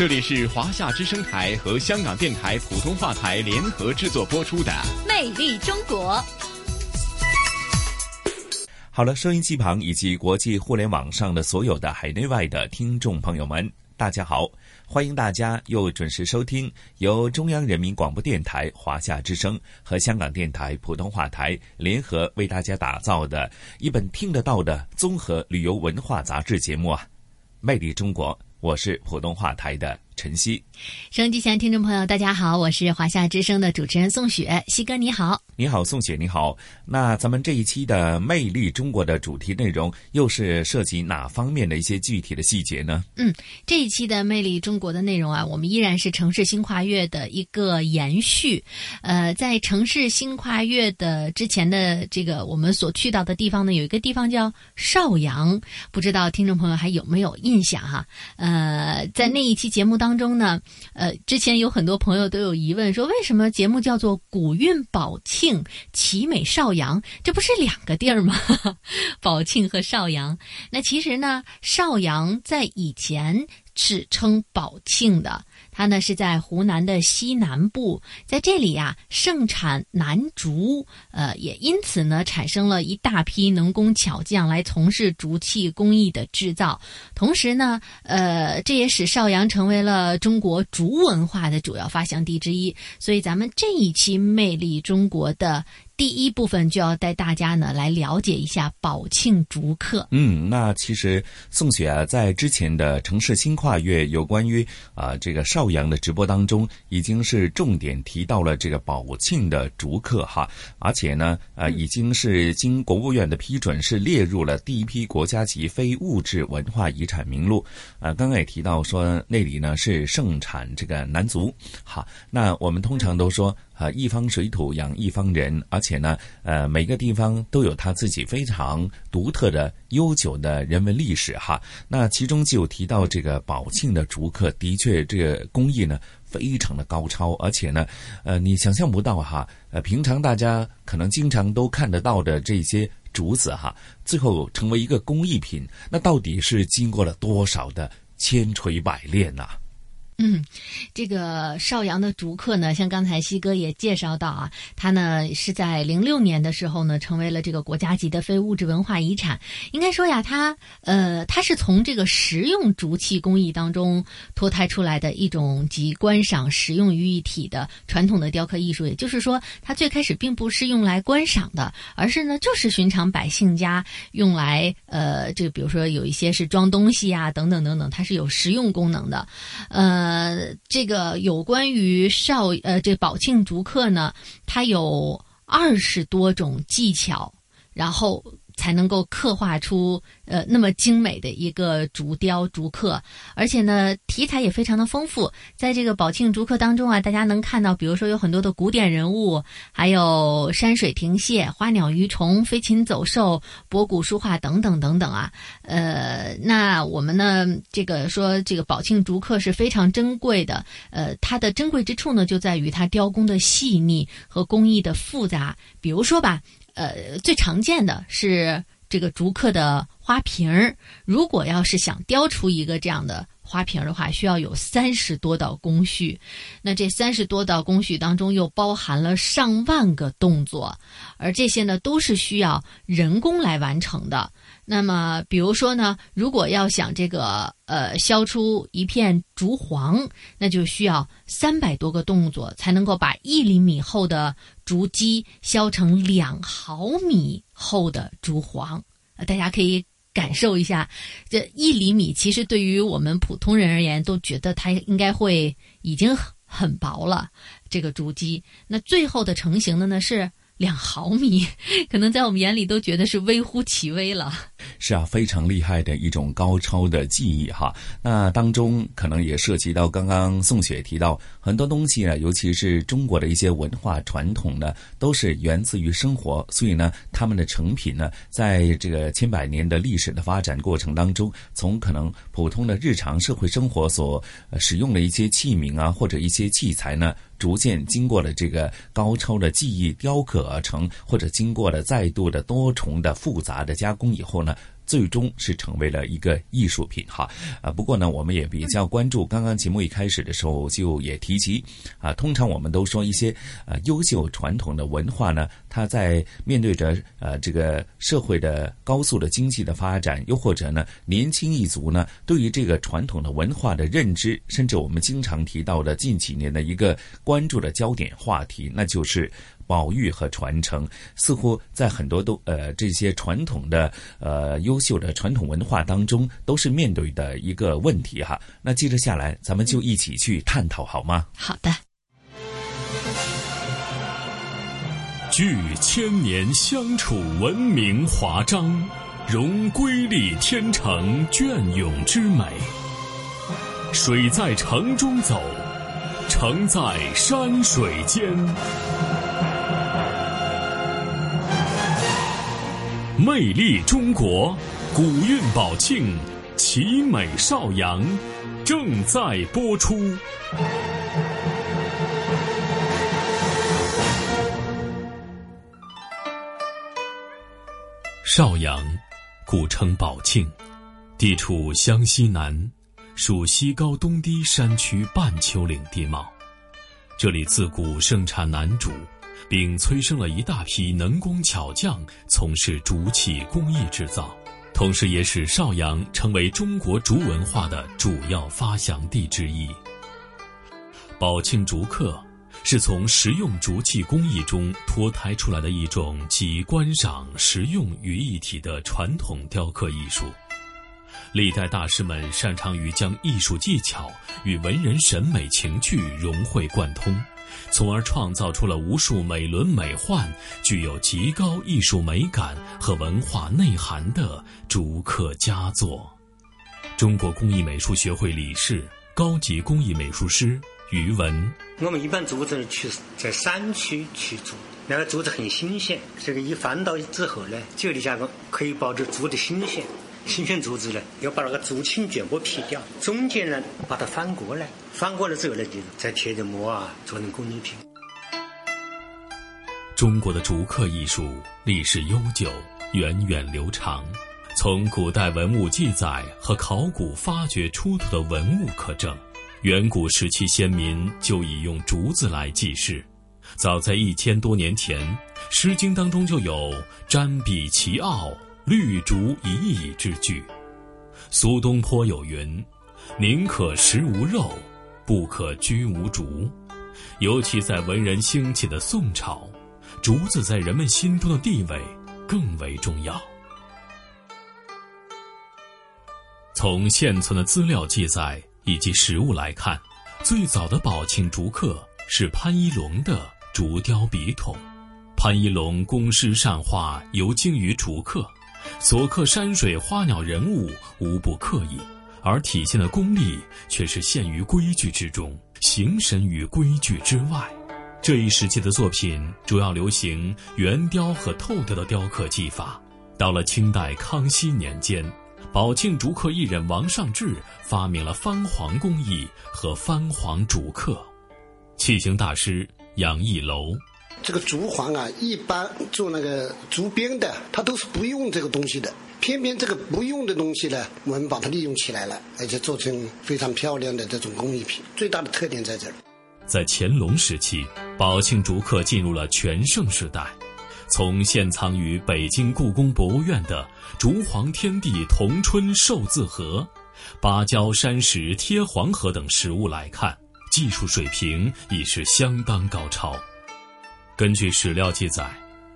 这里是华夏之声台和香港电台普通话台联合制作播出的《魅力中国》。好了，收音机旁以及国际互联网上的所有的海内外的听众朋友们，大家好！欢迎大家又准时收听由中央人民广播电台华夏之声和香港电台普通话台联合为大家打造的一本听得到的综合旅游文化杂志节目啊，《魅力中国》。我是普通话台的晨曦，收音机前听众朋友，大家好，我是华夏之声的主持人宋雪，西哥你好，你好宋雪你好。那咱们这一期的《魅力中国》的主题内容又是涉及哪方面的一些具体的细节呢？嗯，这一期的《魅力中国》的内容啊，我们依然是城市新跨越的一个延续。呃，在城市新跨越的之前的这个我们所去到的地方呢，有一个地方叫邵阳，不知道听众朋友还有没有印象哈？呃，在那一期节目当中呢，呃，之前有很多朋友都有疑问，说为什么节目叫做“古韵宝庆奇美邵阳”，这不是两个地儿吗？宝庆和邵阳。那其实呢，邵阳在以前是称宝庆的。它呢是在湖南的西南部，在这里呀盛产楠竹，呃，也因此呢产生了一大批能工巧匠来从事竹器工艺的制造，同时呢，呃，这也使邵阳成为了中国竹文化的主要发祥地之一。所以咱们这一期《魅力中国》的。第一部分就要带大家呢来了解一下宝庆竹刻。嗯，那其实宋雪啊，在之前的城市新跨越有关于啊这个邵阳的直播当中，已经是重点提到了这个宝庆的竹刻哈，而且呢，呃，已经是经国务院的批准，是列入了第一批国家级非物质文化遗产名录。啊，刚刚也提到说那里呢是盛产这个楠竹。好，那我们通常都说。啊，一方水土养一方人，而且呢，呃，每个地方都有它自己非常独特的、悠久的人文历史哈。那其中就有提到这个宝庆的竹刻，的确这个工艺呢非常的高超，而且呢，呃，你想象不到哈，呃，平常大家可能经常都看得到的这些竹子哈，最后成为一个工艺品，那到底是经过了多少的千锤百炼呐？嗯，这个邵阳的竹刻呢，像刚才西哥也介绍到啊，它呢是在零六年的时候呢，成为了这个国家级的非物质文化遗产。应该说呀，它呃，它是从这个实用竹器工艺当中脱胎出来的一种集观赏、实用于一体的传统的雕刻艺术。也就是说，它最开始并不是用来观赏的，而是呢，就是寻常百姓家用来呃，这比如说有一些是装东西啊，等等等等，它是有实用功能的，呃。呃，这个有关于少呃，这宝庆竹刻呢，它有二十多种技巧，然后才能够刻画出。呃，那么精美的一个竹雕竹刻，而且呢，题材也非常的丰富。在这个宝庆竹刻当中啊，大家能看到，比如说有很多的古典人物，还有山水亭榭、花鸟鱼虫、飞禽走兽、博古书画等等等等啊。呃，那我们呢，这个说这个宝庆竹刻是非常珍贵的。呃，它的珍贵之处呢，就在于它雕工的细腻和工艺的复杂。比如说吧，呃，最常见的是。这个竹刻的花瓶儿，如果要是想雕出一个这样的花瓶的话，需要有三十多道工序。那这三十多道工序当中，又包含了上万个动作，而这些呢，都是需要人工来完成的。那么，比如说呢，如果要想这个呃削出一片竹黄，那就需要三百多个动作才能够把一厘米厚的竹基削成两毫米厚的竹黄。大家可以感受一下，这一厘米其实对于我们普通人而言，都觉得它应该会已经很薄了。这个竹基，那最后的成型的呢是。两毫米，可能在我们眼里都觉得是微乎其微了。是啊，非常厉害的一种高超的技艺哈。那当中可能也涉及到刚刚宋雪提到很多东西呢，尤其是中国的一些文化传统呢，都是源自于生活，所以呢，他们的成品呢，在这个千百年的历史的发展过程当中，从可能普通的日常社会生活所使用的一些器皿啊，或者一些器材呢。逐渐经过了这个高超的技艺雕刻而成，或者经过了再度的多重的复杂的加工以后呢？最终是成为了一个艺术品哈啊！不过呢，我们也比较关注，刚刚节目一开始的时候就也提及啊，通常我们都说一些呃优秀传统的文化呢，它在面对着呃这个社会的高速的经济的发展，又或者呢年轻一族呢对于这个传统的文化的认知，甚至我们经常提到的近几年的一个关注的焦点话题，那就是。保育和传承似乎在很多都呃这些传统的呃优秀的传统文化当中都是面对的一个问题哈。那接着下来，咱们就一起去探讨好吗？好的。聚千年相处文明华章，融瑰丽天成隽永之美。水在城中走，城在山水间。魅力中国，古韵宝庆，奇美邵阳，正在播出。邵阳，古称宝庆，地处湘西南，属西高东低山区半丘陵地貌。这里自古盛产楠竹。并催生了一大批能工巧匠从事竹器工艺制造，同时也使邵阳成为中国竹文化的主要发祥地之一。宝庆竹刻是从实用竹器工艺中脱胎出来的一种集观赏、实用于一体的传统雕刻艺术。历代大师们擅长于将艺术技巧与文人审美情趣融会贯通。从而创造出了无数美轮美奂、具有极高艺术美感和文化内涵的竹刻佳作。中国工艺美术学会理事、高级工艺美术师于文：我们一般竹子去在山区去做，那个竹子很新鲜，这个一翻到之后呢，久的加工可以保证竹的新鲜。新鲜竹子呢，要把那个竹青全部劈掉，中间呢把它翻过来，翻过来之后呢，再贴着膜啊，做成工艺品。中国的竹刻艺术历史悠久，源远流长。从古代文物记载和考古发掘出土的文物可证，远古时期先民就已用竹子来记事。早在一千多年前，《诗经》当中就有“瞻彼其奥”。绿竹一矣之句，苏东坡有云：“宁可食无肉，不可居无竹。”尤其在文人兴起的宋朝，竹子在人们心中的地位更为重要。从现存的资料记载以及实物来看，最早的宝庆竹刻是潘一龙的竹雕笔筒。潘一龙工诗善画，尤精于竹刻。所刻山水花鸟人物无不刻意，而体现的功力却是陷于规矩之中，形神于规矩之外。这一时期的作品主要流行圆雕和透雕的雕刻技法。到了清代康熙年间，宝庆竹刻艺人王尚志发明了翻黄工艺和翻黄竹刻。器形大师杨义楼。这个竹簧啊，一般做那个竹编的，它都是不用这个东西的。偏偏这个不用的东西呢，我们把它利用起来了，而且做成非常漂亮的这种工艺品。最大的特点在这儿。在乾隆时期，宝庆竹刻进入了全盛时代。从现藏于北京故宫博物院的“竹皇天地同春寿字盒”、芭蕉山石贴黄河等实物来看，技术水平已是相当高超。根据史料记载，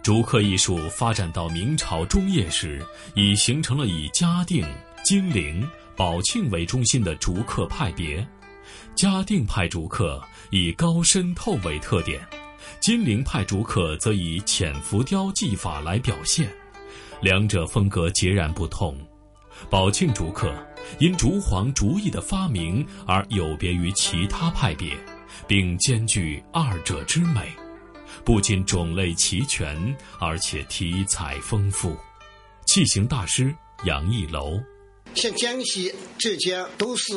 竹刻艺术发展到明朝中叶时，已形成了以嘉定、金陵、宝庆为中心的竹刻派别。嘉定派竹刻以高深透为特点，金陵派竹刻则以浅浮雕技法来表现，两者风格截然不同。宝庆竹刻因竹簧竹艺的发明而有别于其他派别，并兼具二者之美，不仅种类齐全，而且题材丰富。器型大师杨义楼。像江西、浙江都是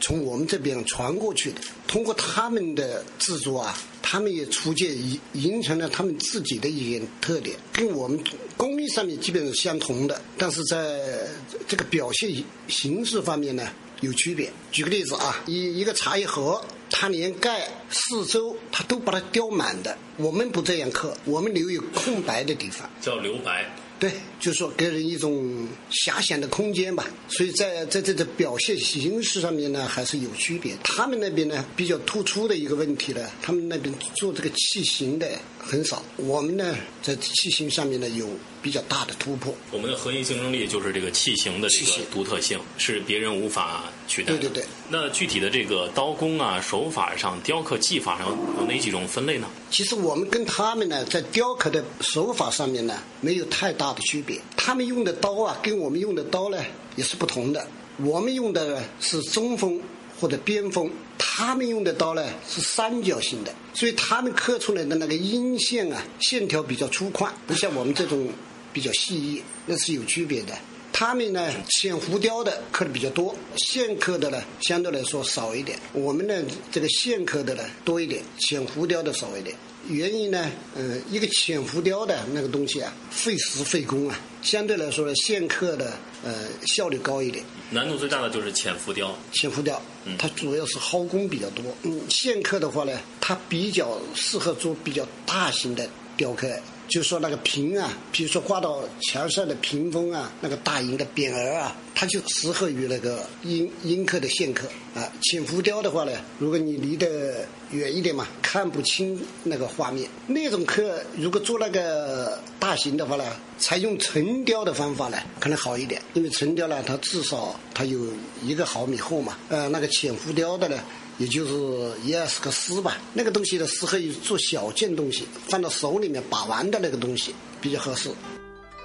从我们这边传过去的，通过他们的制作啊，他们也逐渐形形成了他们自己的一些特点，跟我们工艺上面基本是相同的，但是在这个表现形式方面呢有区别。举个例子啊，一一个茶叶盒，它连盖四周它都把它雕满的，我们不这样刻，我们留有空白的地方，叫留白。对，就是说给人一种遐想的空间吧。所以在在这个表现形式上面呢，还是有区别。他们那边呢比较突出的一个问题呢，他们那边做这个器型的很少。我们呢在器型上面呢有比较大的突破。我们的核心竞争力就是这个器型的这个独特性，是别人无法取代。对对对。那具体的这个刀工啊、手法上、雕刻技法上有哪几种分类呢？其实我们跟他们呢在雕刻的手法上面呢没有太大。大的区别，他们用的刀啊，跟我们用的刀呢也是不同的。我们用的是中锋或者边锋，他们用的刀呢是三角形的，所以他们刻出来的那个阴线啊，线条比较粗犷，不像我们这种比较细腻，那是有区别的。他们呢浅浮雕的刻的比较多，线刻的呢相对来说少一点。我们呢这个线刻的呢多一点，浅浮雕的少一点。原因呢，嗯，一个浅浮雕的那个东西啊，费时费工啊，相对来说呢，线刻的呃效率高一点。难度最大的就是浅浮雕。浅浮雕，它主要是耗工比较多。嗯，线刻的话呢，它比较适合做比较大型的雕刻。就说那个屏啊，比如说挂到墙上的屏风啊，那个大型的匾额啊，它就适合于那个阴阴刻的线刻啊。浅浮雕的话呢，如果你离得远一点嘛，看不清那个画面。那种刻如果做那个大型的话呢，采用沉雕的方法呢，可能好一点，因为沉雕呢，它至少它有一个毫米厚嘛。呃，那个浅浮雕的呢。也就是一二十个丝吧，那个东西呢适合于做小件东西，放到手里面把玩的那个东西比较合适。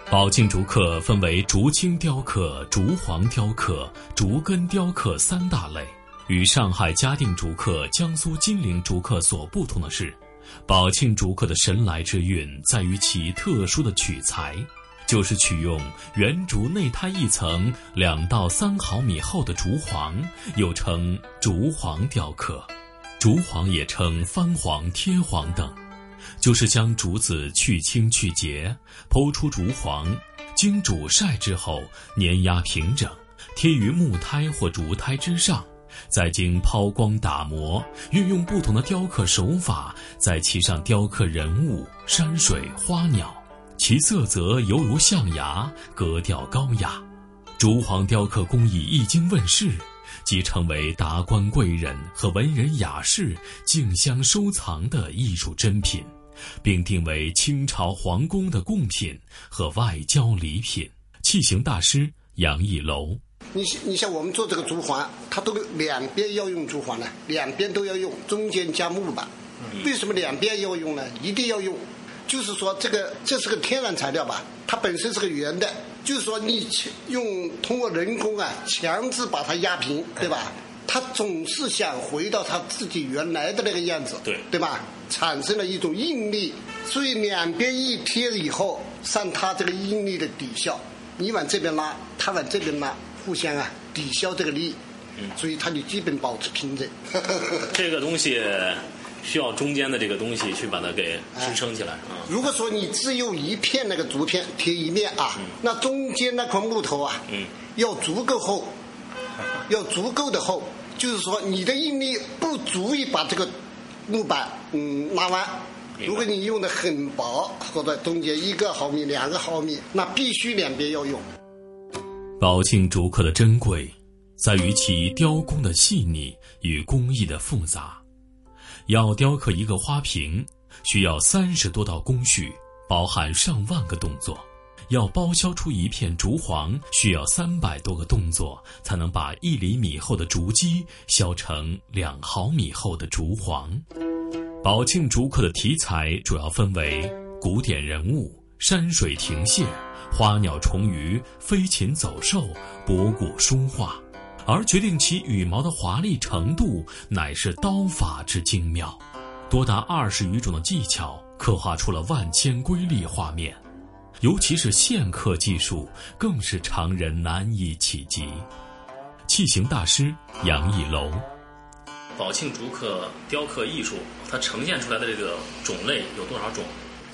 宝庆竹刻分为竹青雕刻、竹黄雕刻、竹根雕刻三大类。与上海嘉定竹刻、江苏金陵竹刻所不同的是，宝庆竹刻的神来之韵在于其特殊的取材。就是取用圆竹内胎一层两到三毫米厚的竹簧，又称竹簧雕刻。竹簧也称翻簧、贴簧等，就是将竹子去青去节，剖出竹簧，经煮晒之后碾压平整，贴于木胎或竹胎之上，再经抛光打磨，运用不同的雕刻手法，在其上雕刻人物、山水、花鸟。其色泽犹如象牙，格调高雅。竹簧雕刻工艺一经问世，即成为达官贵人和文人雅士竞相收藏的艺术珍品，并定为清朝皇宫的贡品和外交礼品。器型大师杨义楼，你你像我们做这个竹环，它都两边要用竹环呢，两边都要用，中间加木板。为什么两边要用呢？一定要用。就是说，这个这是个天然材料吧？它本身是个圆的，就是说你用通过人工啊，强制把它压平，对吧？它总是想回到它自己原来的那个样子，对对吧？产生了一种应力，所以两边一贴以后，上它这个应力的抵消，你往这边拉，它往这边拉，互相啊抵消这个力，所以它就基本保持平整。这个东西。需要中间的这个东西去把它给支撑起来啊。如果说你只有一片那个竹片贴一面啊，那中间那块木头啊，要足够厚，要足够的厚，就是说你的应力不足以把这个木板嗯拉弯。如果你用的很薄，或者中间一个毫米、两个毫米，那必须两边要用。宝庆竹刻的珍贵，在于其雕工的细腻与工艺的复杂。要雕刻一个花瓶，需要三十多道工序，包含上万个动作；要包削出一片竹黄，需要三百多个动作，才能把一厘米厚的竹基削成两毫米厚的竹黄。宝庆竹刻的题材主要分为古典人物、山水亭榭、花鸟虫鱼、飞禽走兽、博古书画，而决定其羽毛的华丽程度，乃是刀法之精妙。多达二十余种的技巧，刻画出了万千瑰丽画面。尤其是线刻技术，更是常人难以企及。器型大师杨义楼，宝庆竹刻雕刻艺术，它呈现出来的这个种类有多少种？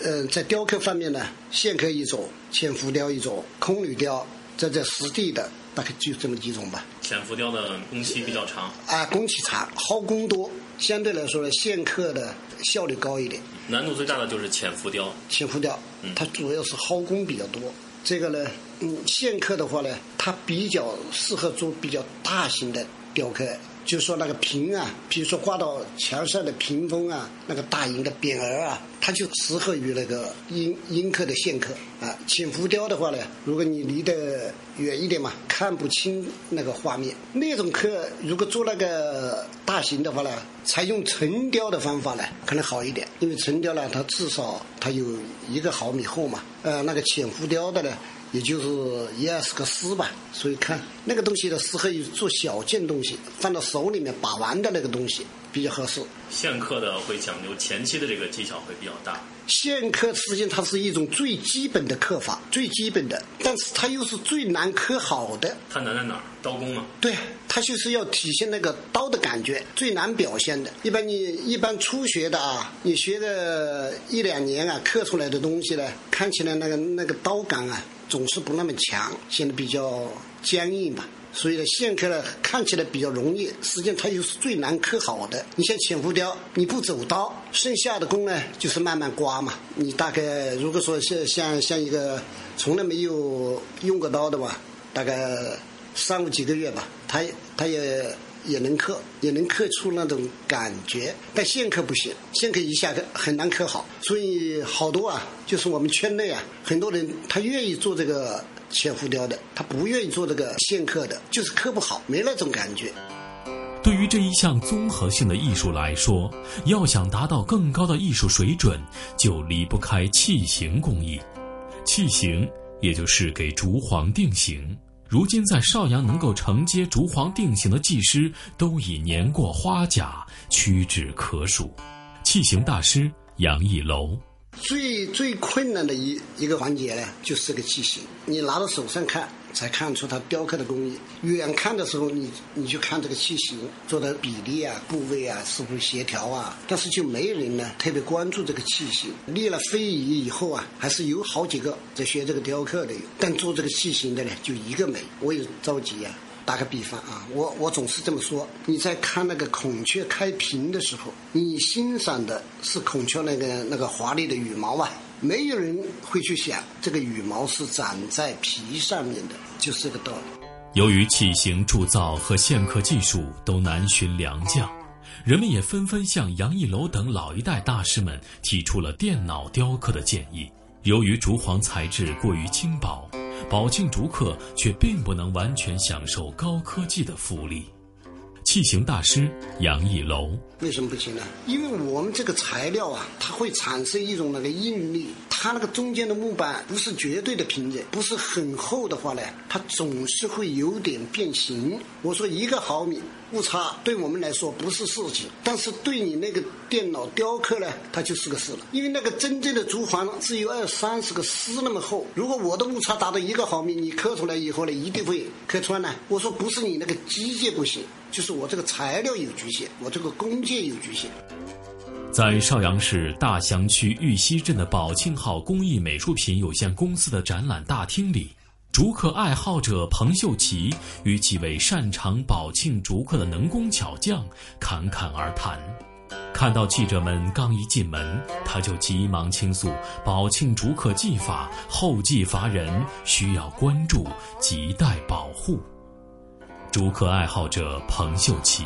呃，在雕刻方面呢，线刻一种，浅浮雕一种，空铝雕，在这实地的大概就这么几种吧。浅浮雕的工期比较长，啊，工期长，耗工多，相对来说呢，线刻的效率高一点。难度最大的就是浅浮雕。浅浮雕，它主要是耗工比较多。这个呢，嗯，线刻的话呢，它比较适合做比较大型的雕刻，就说那个屏啊，比如说挂到墙上的屏风啊，那个大型的匾额啊，它就适合于那个阴阴刻的线刻啊。浅浮雕的话呢，如果你离得远一点嘛，看不清那个画面。那种刻如果做那个大型的话呢，采用沉雕的方法呢，可能好一点，因为沉雕呢，它至少它有一个毫米厚嘛。呃，那个浅浮雕的呢，也就是一二十个丝吧，所以看那个东西呢，适合于做小件东西，放到手里面把玩的那个东西比较合适。线刻的会讲究前期的这个技巧会比较大。线刻实际上它是一种最基本的刻法，最基本的，但是它又是最难刻好的。它难在哪儿？刀工嘛。对，它就是要体现那个刀的感觉，最难表现的。一般你一般初学的啊，你学个一两年啊，刻出来的东西呢，看起来那个那个刀感啊，总是不那么强，显得比较僵硬吧。所以呢，线刻呢看起来比较容易，实际上它又是最难刻好的。你像浅浮雕，你不走刀，剩下的工呢就是慢慢刮嘛。你大概如果说像像像一个从来没有用过刀的吧，大概三五几个月吧，他他也也能刻，也能刻出那种感觉。但线刻不行，线刻一下很难刻好。所以好多啊，就是我们圈内啊，很多人他愿意做这个。浅浮雕的，他不愿意做这个线刻的，就是刻不好，没那种感觉。对于这一项综合性的艺术来说，要想达到更高的艺术水准，就离不开器形工艺。器形也就是给竹簧定型。如今在邵阳能够承接竹簧定型的技师，都已年过花甲，屈指可数。器型大师杨义楼。最最困难的一一个环节呢，就是个器型。你拿到手上看，才看出它雕刻的工艺；远看的时候，你你就看这个器型做的比例啊、部位啊是不是协调啊。但是就没人呢特别关注这个器型。立了非遗以后啊，还是有好几个在学这个雕刻的，但做这个器型的呢，就一个没。我也着急呀。打个比方啊，我我总是这么说：你在看那个孔雀开屏的时候，你欣赏的是孔雀那个那个华丽的羽毛啊，没有人会去想这个羽毛是长在皮上面的，就是这个道理。由于器型铸造和线刻技术都难寻良匠，人们也纷纷向杨义楼等老一代大师们提出了电脑雕刻的建议。由于竹簧材质过于轻薄。宝庆竹刻却并不能完全享受高科技的福利。器型大师杨义楼为什么不行呢？因为我们这个材料啊，它会产生一种那个应力，它那个中间的木板不是绝对的平整，不是很厚的话呢，它总是会有点变形。我说一个毫米误差对我们来说不是事情，但是对你那个电脑雕刻呢，它就是个事了。因为那个真正的竹簧只有二三十个丝那么厚，如果我的误差达到一个毫米，你刻出来以后呢，一定会刻穿呢。我说不是你那个机械不行。就是我这个材料有局限，我这个工件有局限。在邵阳市大祥区玉溪镇的宝庆号工艺美术品有限公司的展览大厅里，竹刻爱好者彭秀奇与几位擅长宝庆竹刻的能工巧匠侃侃而谈。看到记者们刚一进门，他就急忙倾诉宝庆竹刻技法后继乏人，需要关注，亟待保护。竹刻爱好者彭秀奇，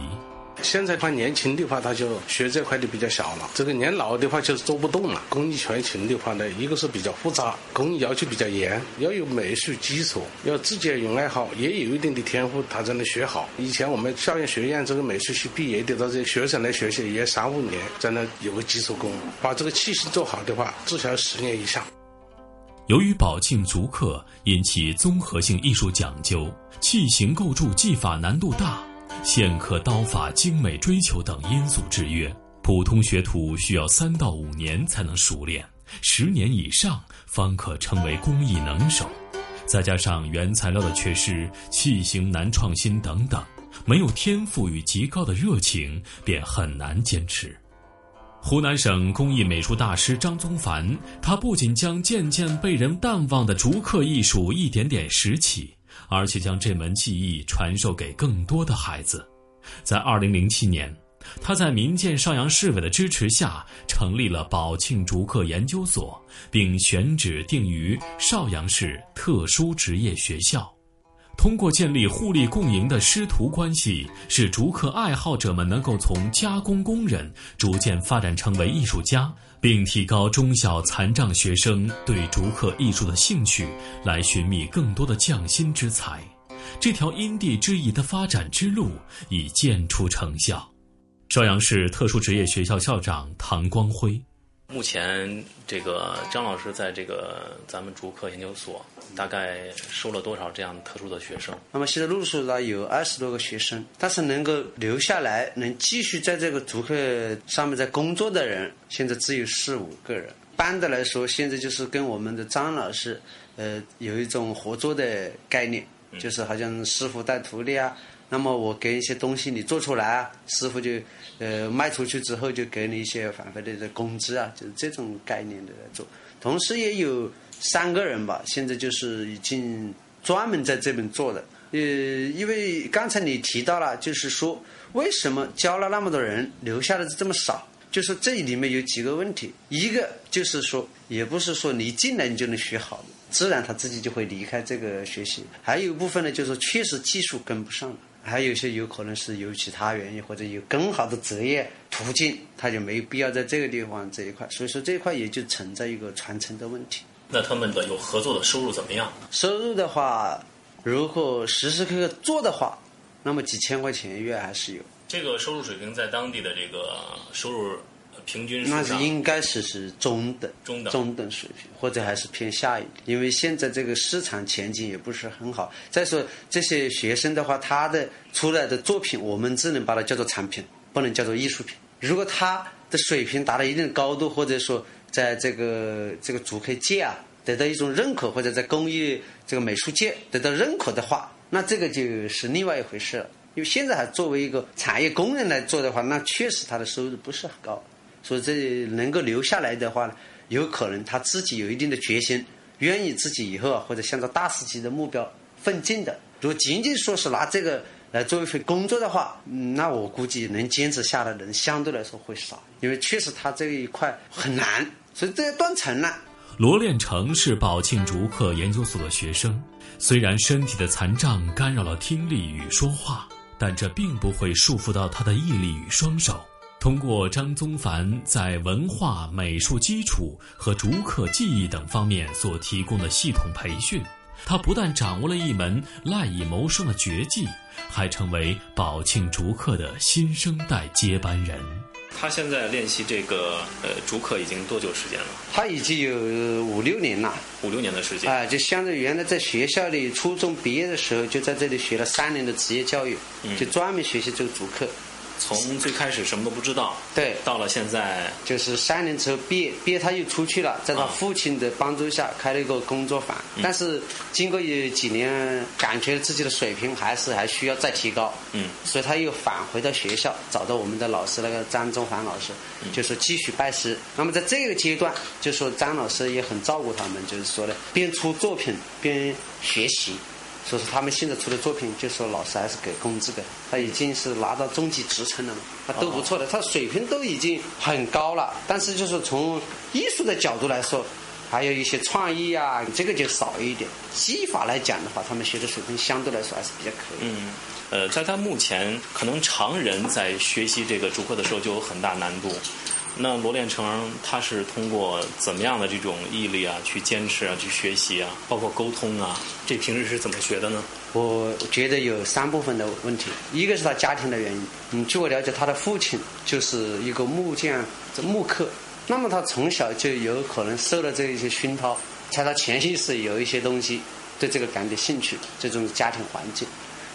现在的话，年轻的话他就学这块的比较小了。这个年老的话就是做不动了。工艺全勤的话呢，一个是比较复杂，工艺要求比较严，要有美术基础，要自己有爱好，也有一定的天赋，他才能学好。以前我们校园学院这个美术系毕业的，到这些学生来学习也三五年，在那有个基础功，把这个器型做好的话，至少十年以上。由于宝庆竹刻因其综合性艺术讲究、器形构筑技法难度大、线刻刀法精美追求等因素制约，普通学徒需要三到五年才能熟练，十年以上方可成为工艺能手。再加上原材料的缺失、器型难创新等等，没有天赋与极高的热情，便很难坚持。湖南省工艺美术大师张宗凡，他不仅将渐渐被人淡忘的竹刻艺术一点点拾起，而且将这门技艺传授给更多的孩子。在二零零七年，他在民建邵阳市委的支持下，成立了宝庆竹刻研究所，并选址定于邵阳市特殊职业学校。通过建立互利共赢的师徒关系，使竹刻爱好者们能够从加工工人逐渐发展成为艺术家，并提高中小残障学生对竹刻艺术的兴趣，来寻觅更多的匠心之才。这条因地制宜的发展之路已见出成效。邵阳市特殊职业学校校长唐光辉。目前，这个张老师在这个咱们竹科研究所，大概收了多少这样特殊的学生？那么现在陆续呢有二十多个学生，但是能够留下来，能继续在这个竹科上面在工作的人，现在只有四五个人。般的来说，现在就是跟我们的张老师，呃，有一种合作的概念，就是好像师傅带徒弟啊。那么我给一些东西你做出来啊，师傅就。呃，卖出去之后就给你一些返回的工资啊，就是这种概念的来做。同时也有三个人吧，现在就是已经专门在这边做的。呃，因为刚才你提到了，就是说为什么教了那么多人留下的这么少？就是这里面有几个问题。一个就是说，也不是说你进来你就能学好，自然他自己就会离开这个学习。还有一部分呢，就是确实技术跟不上了。还有些有可能是有其他原因，或者有更好的择业途径，他就没必要在这个地方这一块。所以说这一块也就存在一个传承的问题。那他们的有合作的收入怎么样？收入的话，如果时时刻刻做的话，那么几千块钱月还是有。这个收入水平在当地的这个收入。平均那是应该是是中等，中等中等水平，或者还是偏下一点。因为现在这个市场前景也不是很好。再说这些学生的话，他的出来的作品，我们只能把它叫做产品，不能叫做艺术品。如果他的水平达到一定的高度，或者说在这个这个主科界啊得到一种认可，或者在工艺这个美术界得到认可的话，那这个就是另外一回事了。因为现在还作为一个产业工人来做的话，那确实他的收入不是很高。所以这能够留下来的话呢，有可能他自己有一定的决心，愿意自己以后啊或者向着大师级的目标奋进的。如果仅仅说是拿这个来做一份工作的话，那我估计能坚持下来的人相对来说会少，因为确实他这一块很难，所以这要断层了。罗炼成是宝庆竹刻研究所的学生，虽然身体的残障干扰了听力与说话，但这并不会束缚到他的毅力与双手。通过张宗凡在文化美术基础和竹刻技艺等方面所提供的系统培训，他不但掌握了一门赖以谋生的绝技，还成为宝庆竹刻的新生代接班人。他现在练习这个呃竹刻已经多久时间了？他已经有五六年了，五六年的时间。啊，就相当于原来在学校里初中毕业的时候，就在这里学了三年的职业教育，就专门学习这个竹刻。从最开始什么都不知道，对，到了现在就是三年之后毕业，毕业他又出去了，在他父亲的帮助下开了一个工作坊。但是经过有几年，感觉自己的水平还是还需要再提高，嗯，所以他又返回到学校，找到我们的老师那个张忠凡老师，就是继续拜师。那么在这个阶段，就说张老师也很照顾他们，就是说呢，边出作品边学习。所以说他们现在出的作品，就说老师还是给工资的，他已经是拿到中级职称了嘛，他都不错的，他水平都已经很高了。但是就是从艺术的角度来说，还有一些创意啊，这个就少一点。技法来讲的话，他们学的水平相对来说还是比较可以。嗯，呃，在他目前可能常人在学习这个竹刻的时候就有很大难度。那罗炼成他是通过怎么样的这种毅力啊，去坚持啊，去学习啊，包括沟通啊，这平时是怎么学的呢？我觉得有三部分的问题，一个是他家庭的原因。嗯，据我了解，他的父亲就是一个木匠、木刻，那么他从小就有可能受了这一些熏陶，才他潜意识有一些东西对这个感点兴趣，这种家庭环境。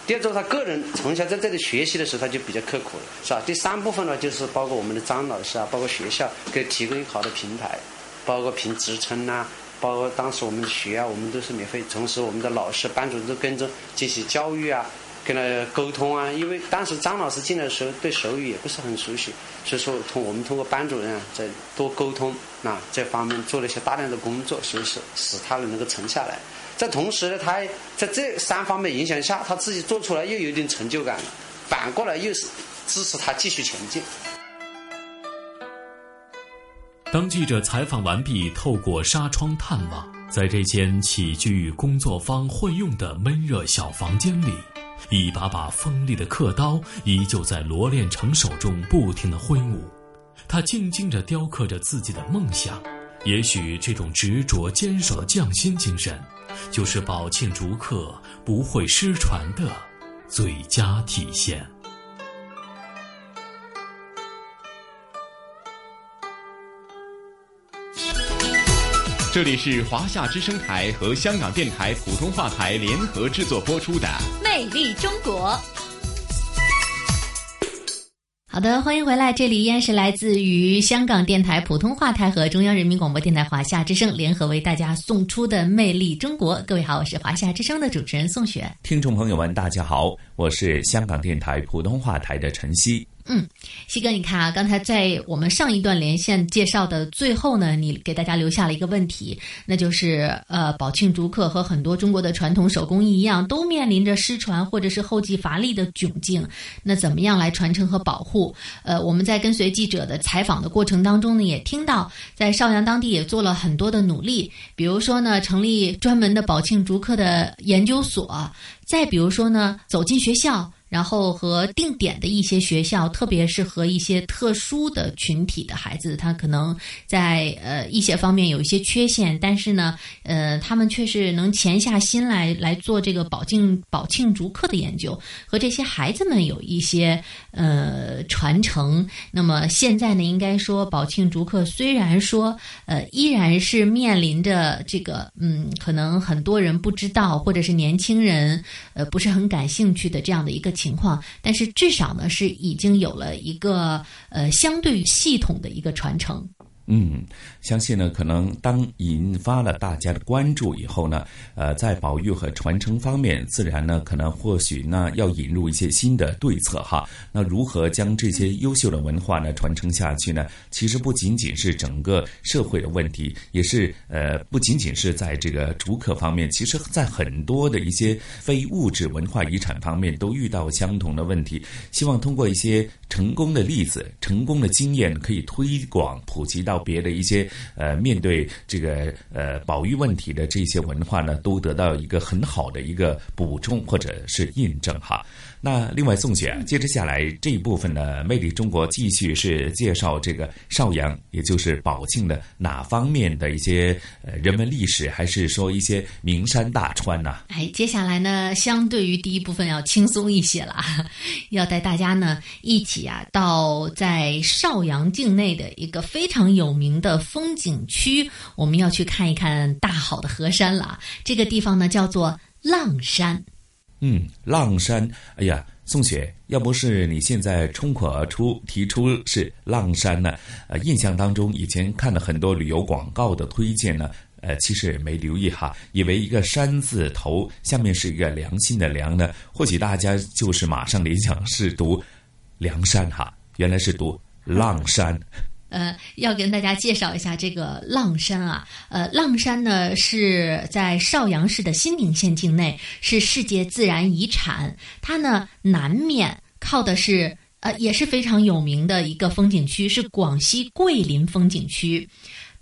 第二种，他个人从小在这里学习的时候，他就比较刻苦了，是吧？第三部分呢，就是包括我们的张老师啊，包括学校给提供一个好的平台，包括评职称呐。包括当时我们学啊，我们都是免费。同时，我们的老师、班主任都跟着进行教育啊，跟他沟通啊。因为当时张老师进来的时候，对手语也不是很熟悉，所以说通我们通过班主任啊，在多沟通啊这方面做了一些大量的工作，所以说使他能够沉下来。在同时呢，他在这三方面影响下，他自己做出来又有点成就感了，反过来又是支持他继续前进。当记者采访完毕，透过纱窗探望，在这间起居与工作方会用的闷热小房间里，一把把锋利的刻刀依旧在罗炼成手中不停地挥舞。他静静地雕刻着自己的梦想。也许这种执着坚守的匠心精神，就是宝庆竹刻不会失传的最佳体现。这里是华夏之声台和香港电台普通话台联合制作播出的《魅力中国》。好的，欢迎回来，这里依然是来自于香港电台普通话台和中央人民广播电台华夏之声联合为大家送出的《魅力中国》。各位好，我是华夏之声的主持人宋雪。听众朋友们，大家好，我是香港电台普通话台的陈曦。嗯，西哥，你看啊，刚才在我们上一段连线介绍的最后呢，你给大家留下了一个问题，那就是呃，宝庆竹刻和很多中国的传统手工艺一样，都面临着失传或者是后继乏力的窘境。那怎么样来传承和保护？呃，我们在跟随记者的采访的过程当中呢，也听到在邵阳当地也做了很多的努力，比如说呢，成立专门的宝庆竹刻的研究所，再比如说呢，走进学校。然后和定点的一些学校，特别是和一些特殊的群体的孩子，他可能在呃一些方面有一些缺陷，但是呢，呃，他们却是能潜下心来来做这个宝庆宝庆竹刻的研究，和这些孩子们有一些呃传承。那么现在呢，应该说宝庆竹刻虽然说呃依然是面临着这个嗯，可能很多人不知道，或者是年轻人呃不是很感兴趣的这样的一个。情况，但是至少呢是已经有了一个呃相对系统的一个传承。嗯，相信呢，可能当引发了大家的关注以后呢，呃，在保育和传承方面，自然呢，可能或许呢，要引入一些新的对策哈。那如何将这些优秀的文化呢传承下去呢？其实不仅仅是整个社会的问题，也是呃，不仅仅是在这个竹刻方面，其实在很多的一些非物质文化遗产方面都遇到相同的问题。希望通过一些成功的例子、成功的经验，可以推广普及到。别的一些呃，面对这个呃保育问题的这些文化呢，都得到一个很好的一个补充或者是印证哈。那另外，宋姐接着下来这一部分呢，魅力中国继续是介绍这个邵阳，也就是宝庆的哪方面的一些呃人文历史，还是说一些名山大川呢？哎，接下来呢，相对于第一部分要轻松一些了，要带大家呢一起啊到在邵阳境内的一个非常有名的风景区，我们要去看一看大好的河山了。这个地方呢叫做浪山。嗯，浪山，哎呀，宋雪，要不是你现在冲口而出提出是浪山呢，呃，印象当中以前看了很多旅游广告的推荐呢，呃，其实也没留意哈，以为一个山字头下面是一个良心的良呢，或许大家就是马上联想是读梁山哈，原来是读浪山。呃，要跟大家介绍一下这个浪山啊。呃，浪山呢是在邵阳市的新宁县境内，是世界自然遗产。它呢南面靠的是呃也是非常有名的一个风景区，是广西桂林风景区。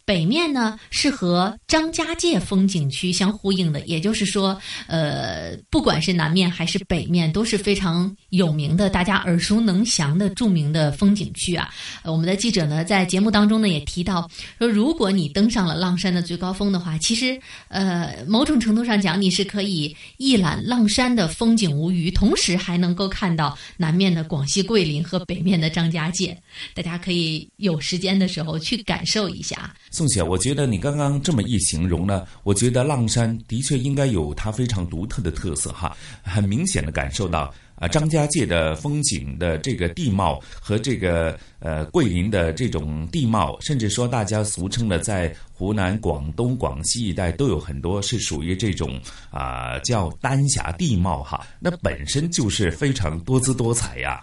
北面呢是和张家界风景区相呼应的，也就是说，呃，不管是南面还是北面，都是非常有名的、大家耳熟能详的著名的风景区啊。我们的记者呢在节目当中呢也提到说，如果你登上了浪山的最高峰的话，其实呃某种程度上讲，你是可以一览浪山的风景无余，同时还能够看到南面的广西桂林和北面的张家界。大家可以有时间的时候去感受一下。宋姐，我觉得你刚刚这么一形容呢，我觉得浪山的确应该有它非常独特的特色哈，很明显的感受到啊张家界的风景的这个地貌和这个呃桂林的这种地貌，甚至说大家俗称的在湖南、广东、广西一带都有很多是属于这种啊叫丹霞地貌哈，那本身就是非常多姿多彩呀。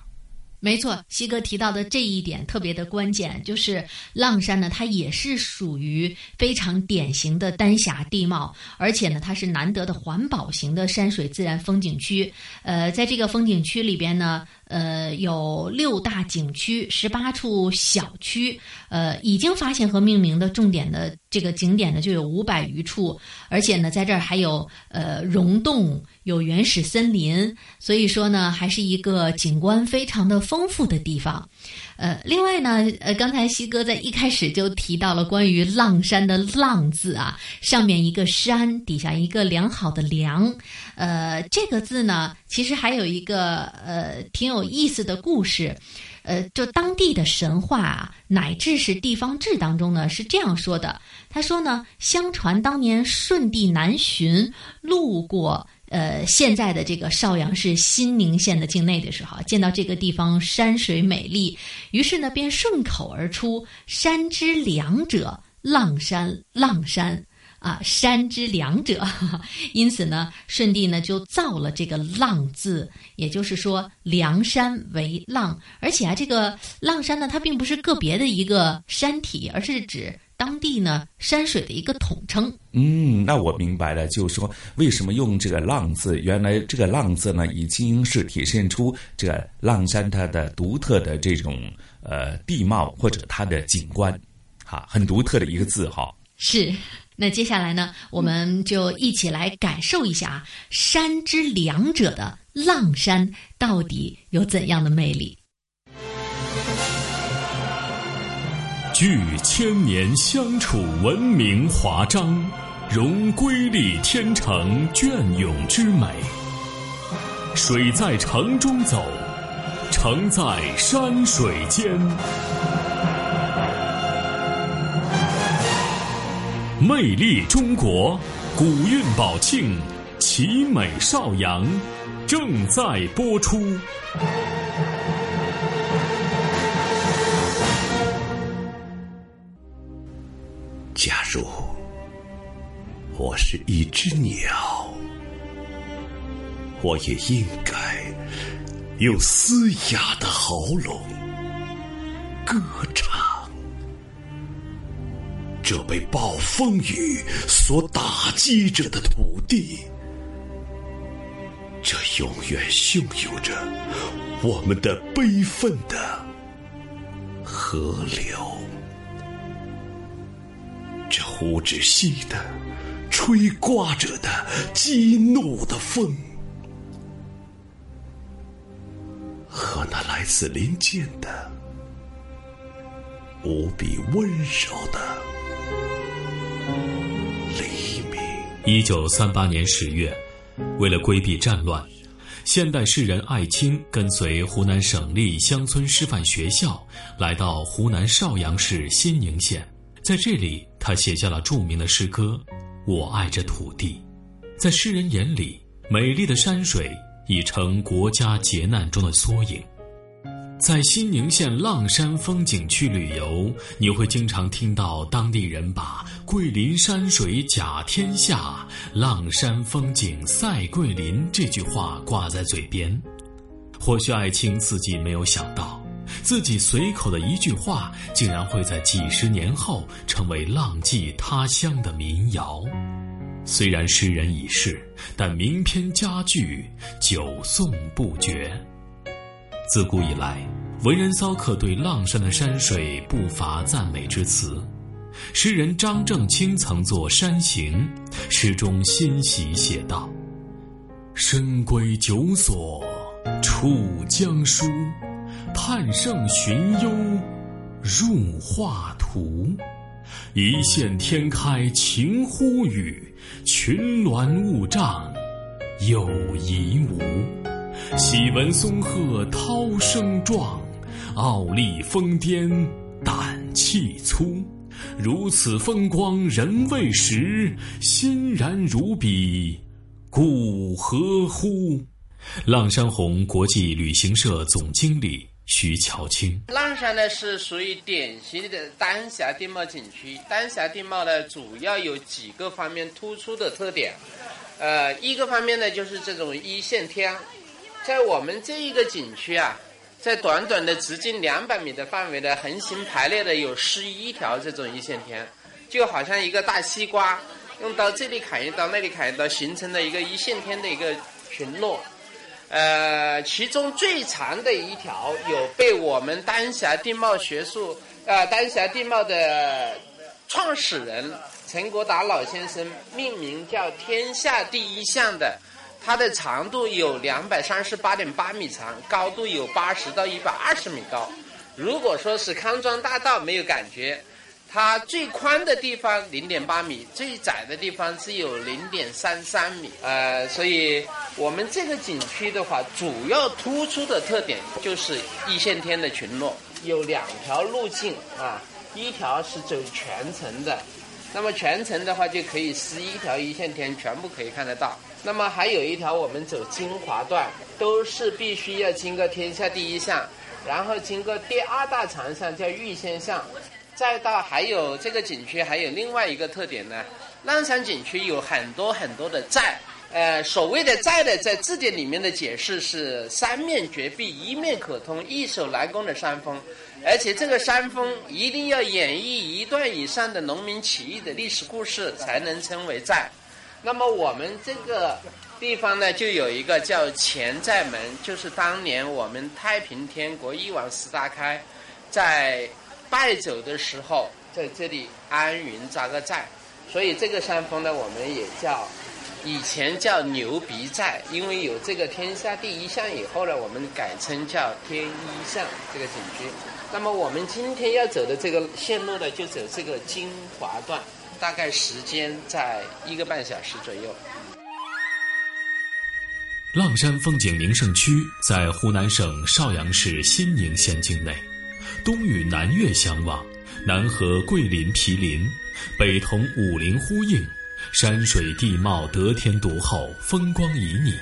没错，西哥提到的这一点特别的关键，就是浪山呢，它也是属于非常典型的丹霞地貌，而且呢，它是难得的环保型的山水自然风景区。呃，在这个风景区里边呢。呃，有六大景区，十八处小区，呃，已经发现和命名的重点的这个景点呢，就有五百余处，而且呢，在这儿还有呃溶洞，有原始森林，所以说呢，还是一个景观非常的丰富的地方。呃，另外呢，呃，刚才西哥在一开始就提到了关于浪山的“浪”字啊，上面一个山，底下一个良好的“良”，呃，这个字呢，其实还有一个呃挺有意思的故事，呃，就当地的神话啊，乃至是地方志当中呢，是这样说的。他说呢，相传当年舜帝南巡，路过。呃，现在的这个邵阳市新宁县的境内的时候，见到这个地方山水美丽，于是呢便顺口而出“山之良者，浪山，浪山”啊，“山之良者”，因此呢，舜帝呢就造了这个“浪”字，也就是说梁山为浪，而且啊，这个浪山呢，它并不是个别的一个山体，而是指。当地呢山水的一个统称。嗯，那我明白了，就是说为什么用这个“浪”字？原来这个“浪”字呢，已经是体现出这个浪山它的独特的这种呃地貌或者它的景观，哈，很独特的一个字哈。是，那接下来呢，我们就一起来感受一下“山之两者”的浪山到底有怎样的魅力。据千年相处文明华章，融瑰丽天成隽永之美。水在城中走，城在山水间。魅力中国，古韵宝庆，奇美邵阳，正在播出。假如我是一只鸟，我也应该用嘶哑的喉咙歌唱。这被暴风雨所打击着的土地，这永远汹涌着我们的悲愤的河流。呼之息的、吹刮着的、激怒的风，和那来自林间的无比温柔的黎明。一九三八年十月，为了规避战乱，现代诗人艾青跟随湖南省立乡村师范学校来到湖南邵阳市新宁县。在这里，他写下了著名的诗歌《我爱这土地》。在诗人眼里，美丽的山水已成国家劫难中的缩影。在新宁县浪山风景区旅游，你会经常听到当地人把“桂林山水甲天下，浪山风景赛桂林”这句话挂在嘴边。或许艾青自己没有想到。自己随口的一句话，竟然会在几十年后成为浪迹他乡的民谣。虽然诗人已逝，但名篇佳句久诵不绝。自古以来，文人骚客对浪山的山水不乏赞美之词。诗人张正清曾作《山行》，诗中欣喜写道：“深闺九所处江书。”叹圣寻幽入画图，一线天开晴忽雨，群峦雾障有疑无。喜闻松鹤涛声壮，傲立峰巅胆气粗。如此风光人未识，欣然如彼，故何乎？浪山红国际旅行社总经理徐桥清：浪山呢是属于典型的丹霞地貌景区。丹霞地貌呢主要有几个方面突出的特点，呃，一个方面呢就是这种一线天，在我们这一个景区啊。在短短的直径两百米的范围的横行排列的有十一条这种一线天，就好像一个大西瓜，用刀这里砍一刀，那里砍一刀，形成了一个一线天的一个群落。呃，其中最长的一条有被我们丹霞地貌学术呃丹霞地貌的创始人陈国达老先生命名叫“天下第一巷”的。它的长度有两百三十八点八米长，高度有八十到一百二十米高。如果说是康庄大道没有感觉，它最宽的地方零点八米，最窄的地方只有零点三三米。呃，所以我们这个景区的话，主要突出的特点就是一线天的群落，有两条路径啊，一条是走全程的，那么全程的话就可以十一条一线天全部可以看得到。那么还有一条，我们走精华段，都是必须要经过天下第一巷，然后经过第二大长巷叫玉仙巷，再到还有这个景区还有另外一个特点呢，浪山景区有很多很多的寨，呃，所谓的寨呢，在字典里面的解释是三面绝壁，一面可通，易守难攻的山峰，而且这个山峰一定要演绎一段以上的农民起义的历史故事，才能称为寨。那么我们这个地方呢，就有一个叫前寨门，就是当年我们太平天国翼王石达开在败走的时候，在这里安营扎个寨，所以这个山峰呢，我们也叫以前叫牛鼻寨，因为有这个天下第一巷以后呢，我们改称叫天一巷这个景区。那么我们今天要走的这个线路呢，就走这个金华段。大概时间在一个半小时左右。浪山风景名胜区在湖南省邵阳市新宁县境内，东与南岳相望，南和桂林毗邻，北同武陵呼应，山水地貌得天独厚，风光旖旎。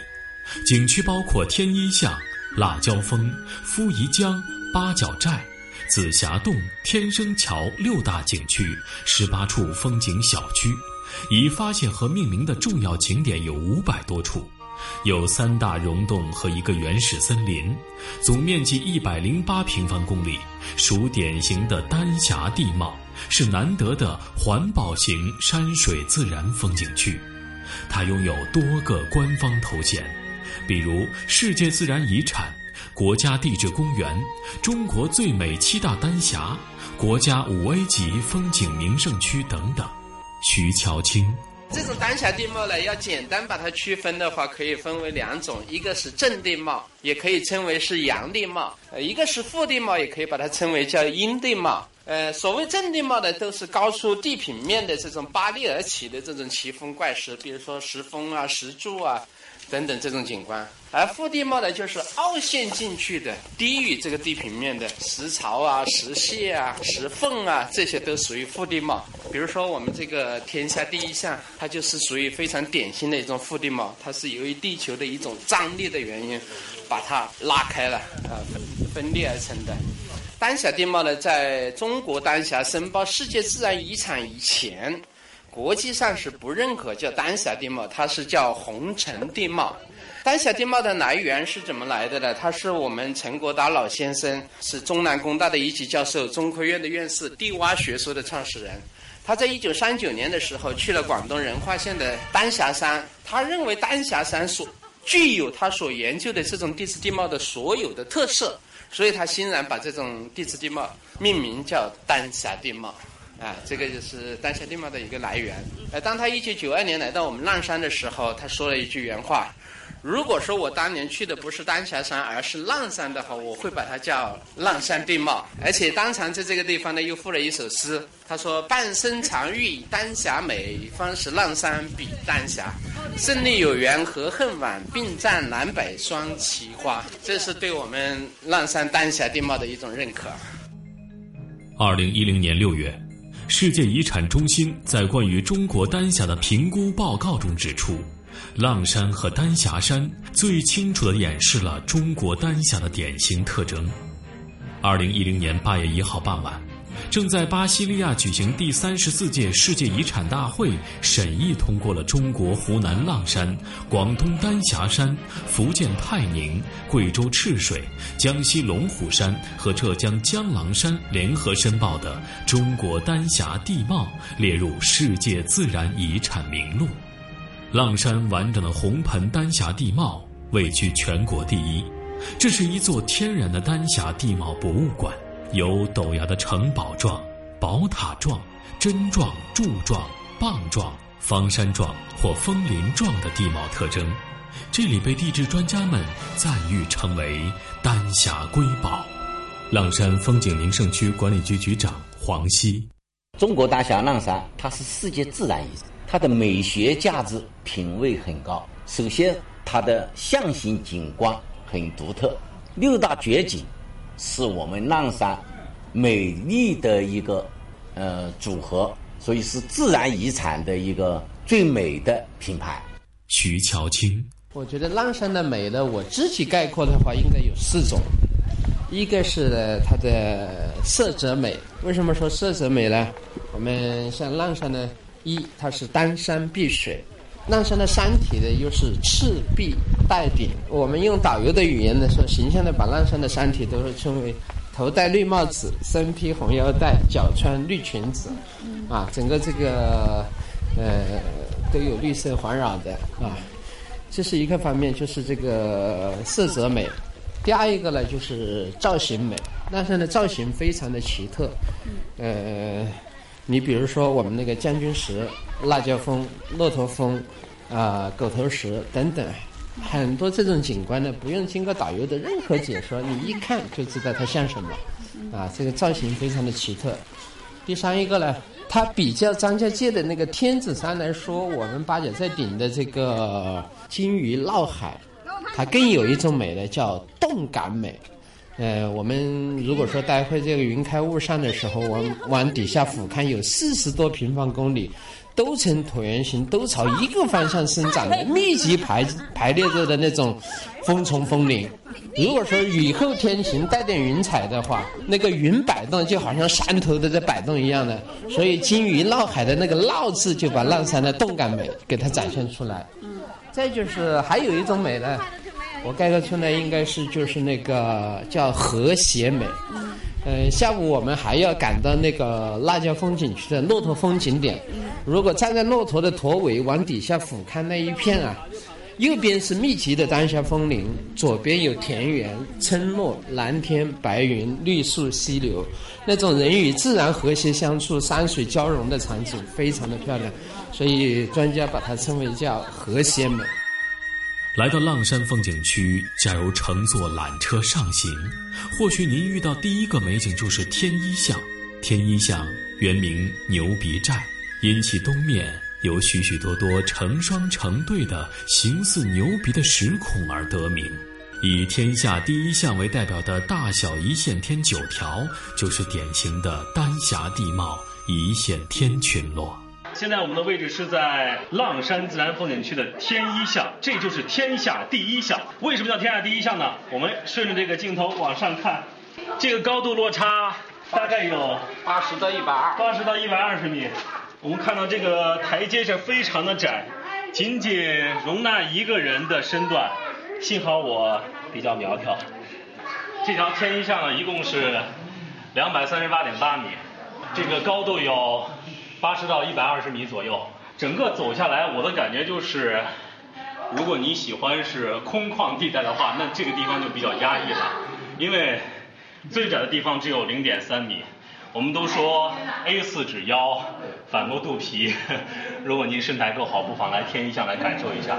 景区包括天一巷、辣椒峰、夫夷江、八角寨。紫霞洞、天生桥六大景区，十八处风景小区，已发现和命名的重要景点有五百多处，有三大溶洞和一个原始森林，总面积一百零八平方公里，属典型的丹霞地貌，是难得的环保型山水自然风景区。它拥有多个官方头衔，比如世界自然遗产。国家地质公园、中国最美七大丹霞、国家五 A 级风景名胜区等等。徐乔清，这种丹霞地貌呢，要简单把它区分的话，可以分为两种：一个是正地貌，也可以称为是阳地貌；呃，一个是负地貌，也可以把它称为叫阴地貌。呃，所谓正地貌的，都是高出地平面的这种拔地而起的这种奇峰怪石，比如说石峰啊、石柱啊。等等这种景观，而腹地貌呢，就是凹陷进去的，低于这个地平面的石槽啊、石屑啊、石缝啊，这些都属于腹地貌。比如说我们这个天下第一项，它就是属于非常典型的一种腹地貌，它是由于地球的一种张力的原因，把它拉开了啊，分分裂而成的。丹霞地貌呢，在中国丹霞申报世界自然遗产以前。国际上是不认可叫丹霞地貌，它是叫红尘地貌。丹霞地貌的来源是怎么来的呢？他是我们陈国达老先生，是中南工大的一级教授，中科院的院士，地洼学说的创始人。他在一九三九年的时候去了广东仁化县的丹霞山，他认为丹霞山所具有他所研究的这种地质地貌的所有的特色，所以他欣然把这种地质地貌命名叫丹霞地貌。啊，这个就是丹霞地貌的一个来源。呃，当他一九九二年来到我们浪山的时候，他说了一句原话：“如果说我当年去的不是丹霞山，而是浪山的话，我会把它叫浪山地貌。”而且当场在这个地方呢，又赋了一首诗。他说：“半生常遇丹霞美，方是浪山比丹霞。胜利有缘何恨晚，并占南北双奇花。”这是对我们浪山丹霞地貌的一种认可。二零一零年六月。世界遗产中心在关于中国丹霞的评估报告中指出，浪山和丹霞山最清楚地演示了中国丹霞的典型特征。二零一零年八月一号傍晚。正在巴西利亚举行第三十四届世界遗产大会，审议通过了中国湖南浪山、广东丹霞山、福建泰宁、贵州赤水、江西龙虎山和浙江江郎山联合申报的中国丹霞地貌列入世界自然遗产名录。浪山完整的红盆丹霞地貌位居全国第一，这是一座天然的丹霞地貌博物馆。有陡崖的城堡状、宝塔状、针状、柱状、棒状、方山状或枫林状的地貌特征，这里被地质专家们赞誉称为“丹霞瑰宝”。浪山风景名胜区管理局局长黄希：中国丹霞浪山，它是世界自然遗产，它的美学价值品位很高。首先，它的象形景观很独特，六大绝景。是我们浪山美丽的一个呃组合，所以是自然遗产的一个最美的品牌。徐乔清，我觉得浪山的美呢，我自己概括的话，应该有四种。一个是它的色泽美，为什么说色泽美呢？我们像浪山呢，一它是丹山碧水。浪山的山体呢，又是赤壁带顶。我们用导游的语言来说，形象的把浪山的山体都是称为头戴绿帽子，身披红腰带，脚穿绿裙子，啊，整个这个呃都有绿色环绕的啊。这是一个方面，就是这个色泽美。第二一个呢，就是造型美。浪山的造型非常的奇特，呃。你比如说，我们那个将军石、辣椒峰、骆驼峰，啊，狗头石等等，很多这种景观呢，不用经过导游的任何解说，你一看就知道它像什么，啊，这个造型非常的奇特。第三一个呢，它比较张家界的那个天子山来说，我们八角寨顶的这个金鱼闹海，它更有一种美呢，叫动感美。呃，我们如果说待会这个云开雾散的时候，往往底下俯瞰，有四十多平方公里，都呈椭圆形，都朝一个方向生长的，密集排排列着的那种蜂丛枫林。如果说雨后天晴，带点云彩的话，那个云摆动就好像山头都在摆动一样的。所以金鱼闹海的那个“闹”字，就把浪山的动感美给它展现出来。嗯，再就是还有一种美呢。我概括出来应该是就是那个叫和谐美，嗯，下午我们还要赶到那个辣椒风景区的骆驼峰景点。如果站在骆驼的驼尾往底下俯瞰那一片啊，右边是密集的丹霞枫林，左边有田园、村落、蓝天白云、绿树溪流，那种人与自然和谐相处、山水交融的场景，非常的漂亮，所以专家把它称为叫和谐美。来到浪山风景区，假如乘坐缆车上行，或许您遇到第一个美景就是天一巷。天一巷原名牛鼻寨，因其东面有许许多多成双成对的形似牛鼻的石孔而得名。以天下第一巷为代表的大小一线天九条，就是典型的丹霞地貌一线天群落。现在我们的位置是在浪山自然风景区的天一巷，这就是天下第一巷。为什么叫天下第一巷呢？我们顺着这个镜头往上看，这个高度落差大概有八十到一百二，八十到一百二十米。我们看到这个台阶是非常的窄，仅仅容纳一个人的身段。幸好我比较苗条。这条天一巷呢，一共是两百三十八点八米，这个高度有。八十到一百二十米左右，整个走下来，我的感觉就是，如果你喜欢是空旷地带的话，那这个地方就比较压抑了，因为最窄的地方只有零点三米。我们都说 A 四纸腰，反过肚皮。如果您身材够好，不妨来天一巷来感受一下。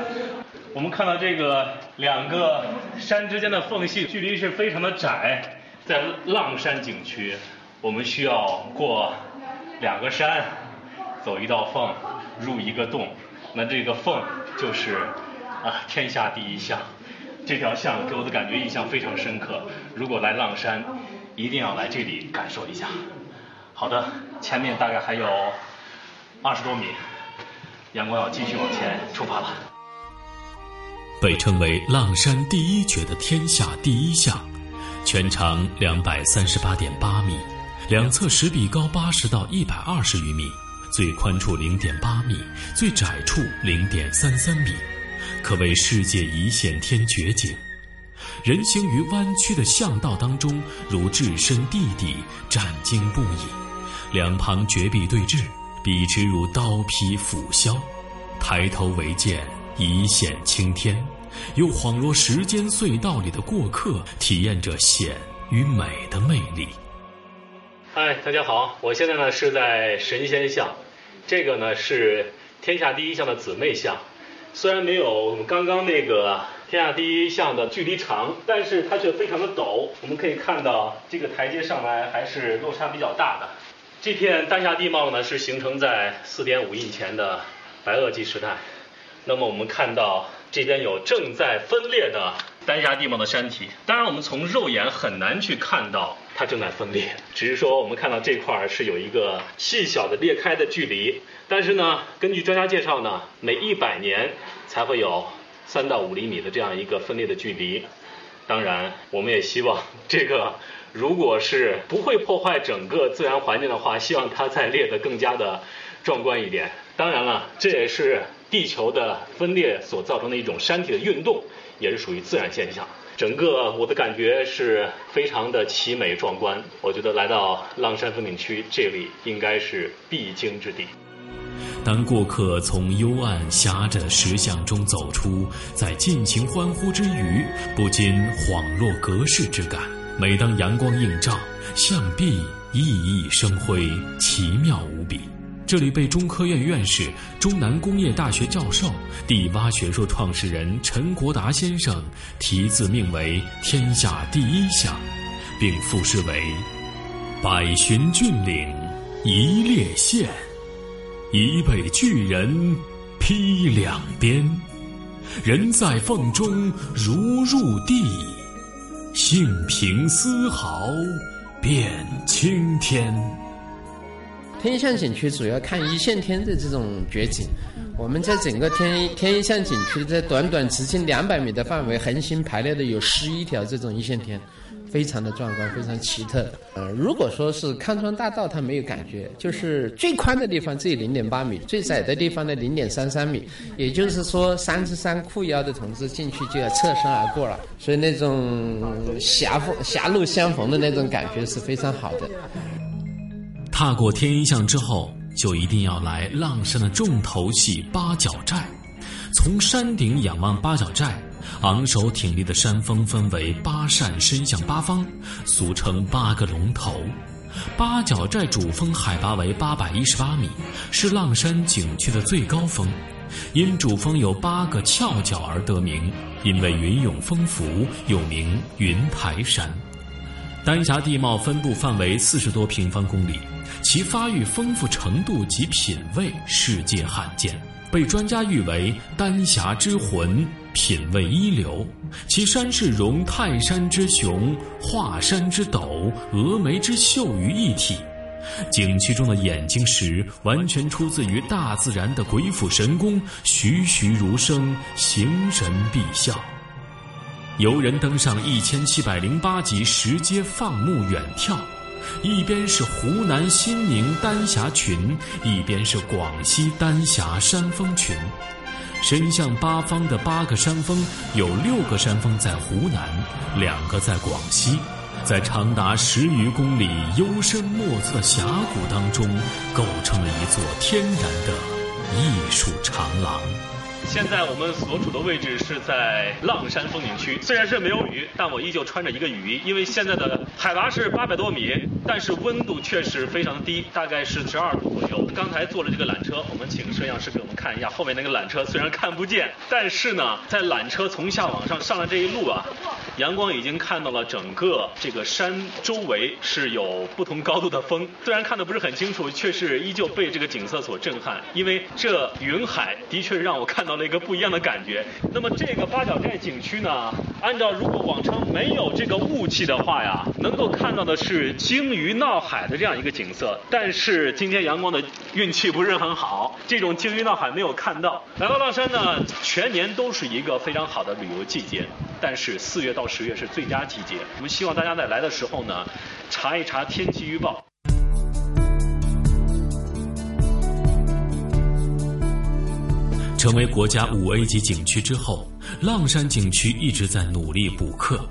我们看到这个两个山之间的缝隙，距离是非常的窄。在浪山景区，我们需要过两个山。走一道缝，入一个洞，那这个缝就是啊天下第一巷。这条巷给我的感觉印象非常深刻。如果来浪山，一定要来这里感受一下。好的，前面大概还有二十多米，阳光要继续往前出发了。被称为浪山第一绝的天下第一巷，全长两百三十八点八米，两侧石壁高八十到一百二十余米，最宽处零点八米，最窄处零点三三米，可谓世界一线天绝景。人行于弯曲的巷道当中，如置身地底，战惊不已。两旁绝壁对峙，笔直如刀劈斧削，抬头唯见。一线青天，又恍若时间隧道里的过客，体验着险与美的魅力。嗨，大家好，我现在呢是在神仙巷，这个呢是天下第一像的姊妹巷。虽然没有我们刚刚那个天下第一像的距离长，但是它却非常的陡。我们可以看到这个台阶上来还是落差比较大的。这片丹霞地貌呢是形成在四点五亿前的白垩纪时代。那么我们看到这边有正在分裂的丹霞地貌的山体，当然我们从肉眼很难去看到它正在分裂，只是说我们看到这块是有一个细小的裂开的距离。但是呢，根据专家介绍呢，每一百年才会有三到五厘米的这样一个分裂的距离。当然，我们也希望这个如果是不会破坏整个自然环境的话，希望它再裂得更加的壮观一点。当然了，这也是。地球的分裂所造成的一种山体的运动，也是属于自然现象。整个我的感觉是非常的奇美壮观。我觉得来到浪山风景区，这里应该是必经之地。当过客从幽暗狭窄的石巷中走出，在尽情欢呼之余，不禁恍若隔世之感。每当阳光映照，象壁熠熠生辉，奇妙无比。这里被中科院院士、中南工业大学教授、地洼学说创始人陈国达先生题字命为“天下第一象”，并赋诗为：“百寻峻岭一列线，一被巨人劈两边。人在缝中如入地，性平丝毫变青天。”天象景区主要看一线天的这种绝景。我们在整个天天象景区，在短短直径两百米的范围，横行排列的有十一条这种一线天，非常的壮观，非常奇特。呃，如果说是康庄大道，它没有感觉，就是最宽的地方只有零点八米，最窄的地方呢零点三三米。也就是说，三十三裤腰的同志进去就要侧身而过了，所以那种狭缝狭路相逢的那种感觉是非常好的。踏过天一巷之后，就一定要来浪山的重头戏八角寨。从山顶仰望八角寨，昂首挺立的山峰分为八扇伸向八方，俗称八个龙头。八角寨主峰海拔为八百一十八米，是浪山景区的最高峰，因主峰有八个翘角而得名。因为云涌丰富，又名云台山。丹霞地貌分布范围四十多平方公里。其发育丰富程度及品位世界罕见，被专家誉为丹霞之魂，品味一流。其山势融泰山之雄、华山之陡、峨眉之秀于一体。景区中的眼睛石完全出自于大自然的鬼斧神工，栩栩如生，形神毕效。游人登上一千七百零八级石阶放牧远眺。一边是湖南新宁丹霞群，一边是广西丹霞山峰群。伸向八方的八个山峰，有六个山峰在湖南，两个在广西，在长达十余公里幽深莫测峡谷当中，构成了一座天然的艺术长廊。现在我们所处的位置是在浪山风景区，虽然是没有雨，但我依旧穿着一个雨衣，因为现在的海拔是八百多米，但是温度确实非常低，大概是十二度左右。刚才坐了这个缆车，我们请摄像师给我们看一下后面那个缆车，虽然看不见，但是呢，在缆车从下往上上来这一路啊，阳光已经看到了整个这个山周围是有不同高度的峰，虽然看的不是很清楚，却是依旧被这个景色所震撼。因为这云海的确让我看到了一个不一样的感觉。那么这个八角寨景区呢，按照如果往常没有这个雾气的话呀，能够看到的是鲸鱼闹海的这样一个景色。但是今天阳光的运气不是很好，这种鲸鱼闹海没有看到。来到乐山呢，全年都是一个非常好的旅游季节，但是四月到十月是最佳季节。我们希望大家在来的时候呢，查一查天气预报。成为国家五 A 级景区之后，浪山景区一直在努力补课。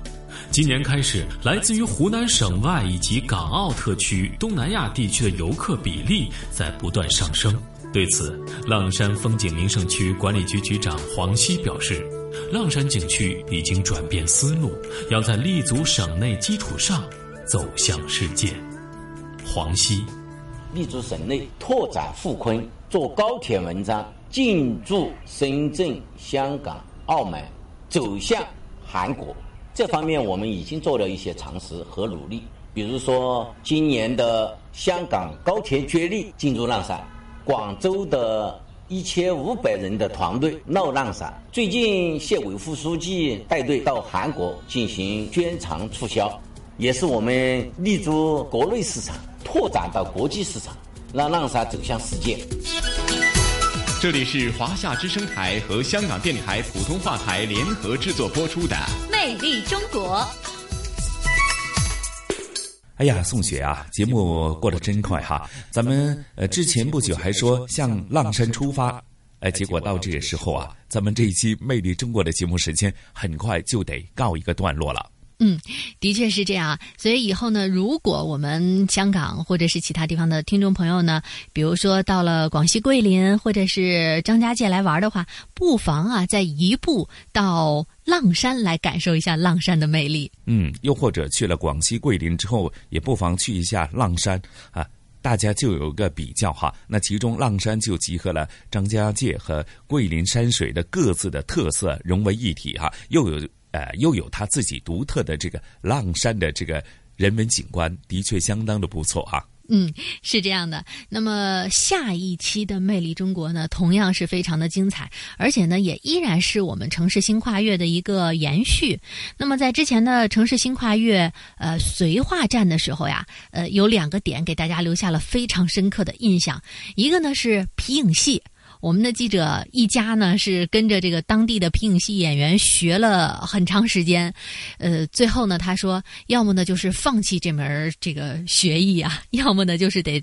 今年开始，来自于湖南省外以及港澳特区、东南亚地区的游客比例在不断上升。对此，浪山风景名胜区管理局局长黄希表示，浪山景区已经转变思路，要在立足省内基础上走向世界。黄西，立足省内，拓展富坤，做高铁文章，进驻深圳、香港、澳门，走向韩国。这方面我们已经做了一些尝试和努力，比如说今年的香港高铁接力进驻浪山。广州的一千五百人的团队闹浪山。最近县委副书记带队到韩国进行宣传促销，也是我们立足国内市场，拓展到国际市场，让浪山走向世界。这里是华夏之声台和香港电台普通话台联合制作播出的《魅力中国》。哎呀，宋雪啊，节目过得真快哈！咱们呃之前不久还说向浪山出发，哎，结果到这个时候啊，咱们这一期《魅力中国》的节目时间很快就得告一个段落了。嗯，的确是这样。所以以后呢，如果我们香港或者是其他地方的听众朋友呢，比如说到了广西桂林或者是张家界来玩的话，不妨啊再移步到浪山来感受一下浪山的魅力。嗯，又或者去了广西桂林之后，也不妨去一下浪山啊，大家就有个比较哈。那其中浪山就集合了张家界和桂林山水的各自的特色融为一体哈，又有。呃，又有它自己独特的这个浪山的这个人文景观，的确相当的不错啊。嗯，是这样的。那么下一期的《魅力中国》呢，同样是非常的精彩，而且呢，也依然是我们城市新跨越的一个延续。那么在之前的城市新跨越呃绥化站的时候呀，呃，有两个点给大家留下了非常深刻的印象，一个呢是皮影戏。我们的记者一家呢是跟着这个当地的皮影戏演员学了很长时间，呃，最后呢他说，要么呢就是放弃这门这个学艺啊，要么呢就是得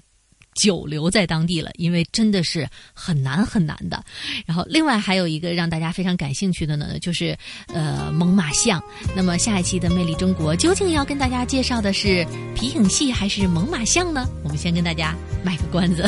久留在当地了，因为真的是很难很难的。然后另外还有一个让大家非常感兴趣的呢，就是呃猛犸象。那么下一期的《魅力中国》究竟要跟大家介绍的是皮影戏还是猛犸象呢？我们先跟大家卖个关子。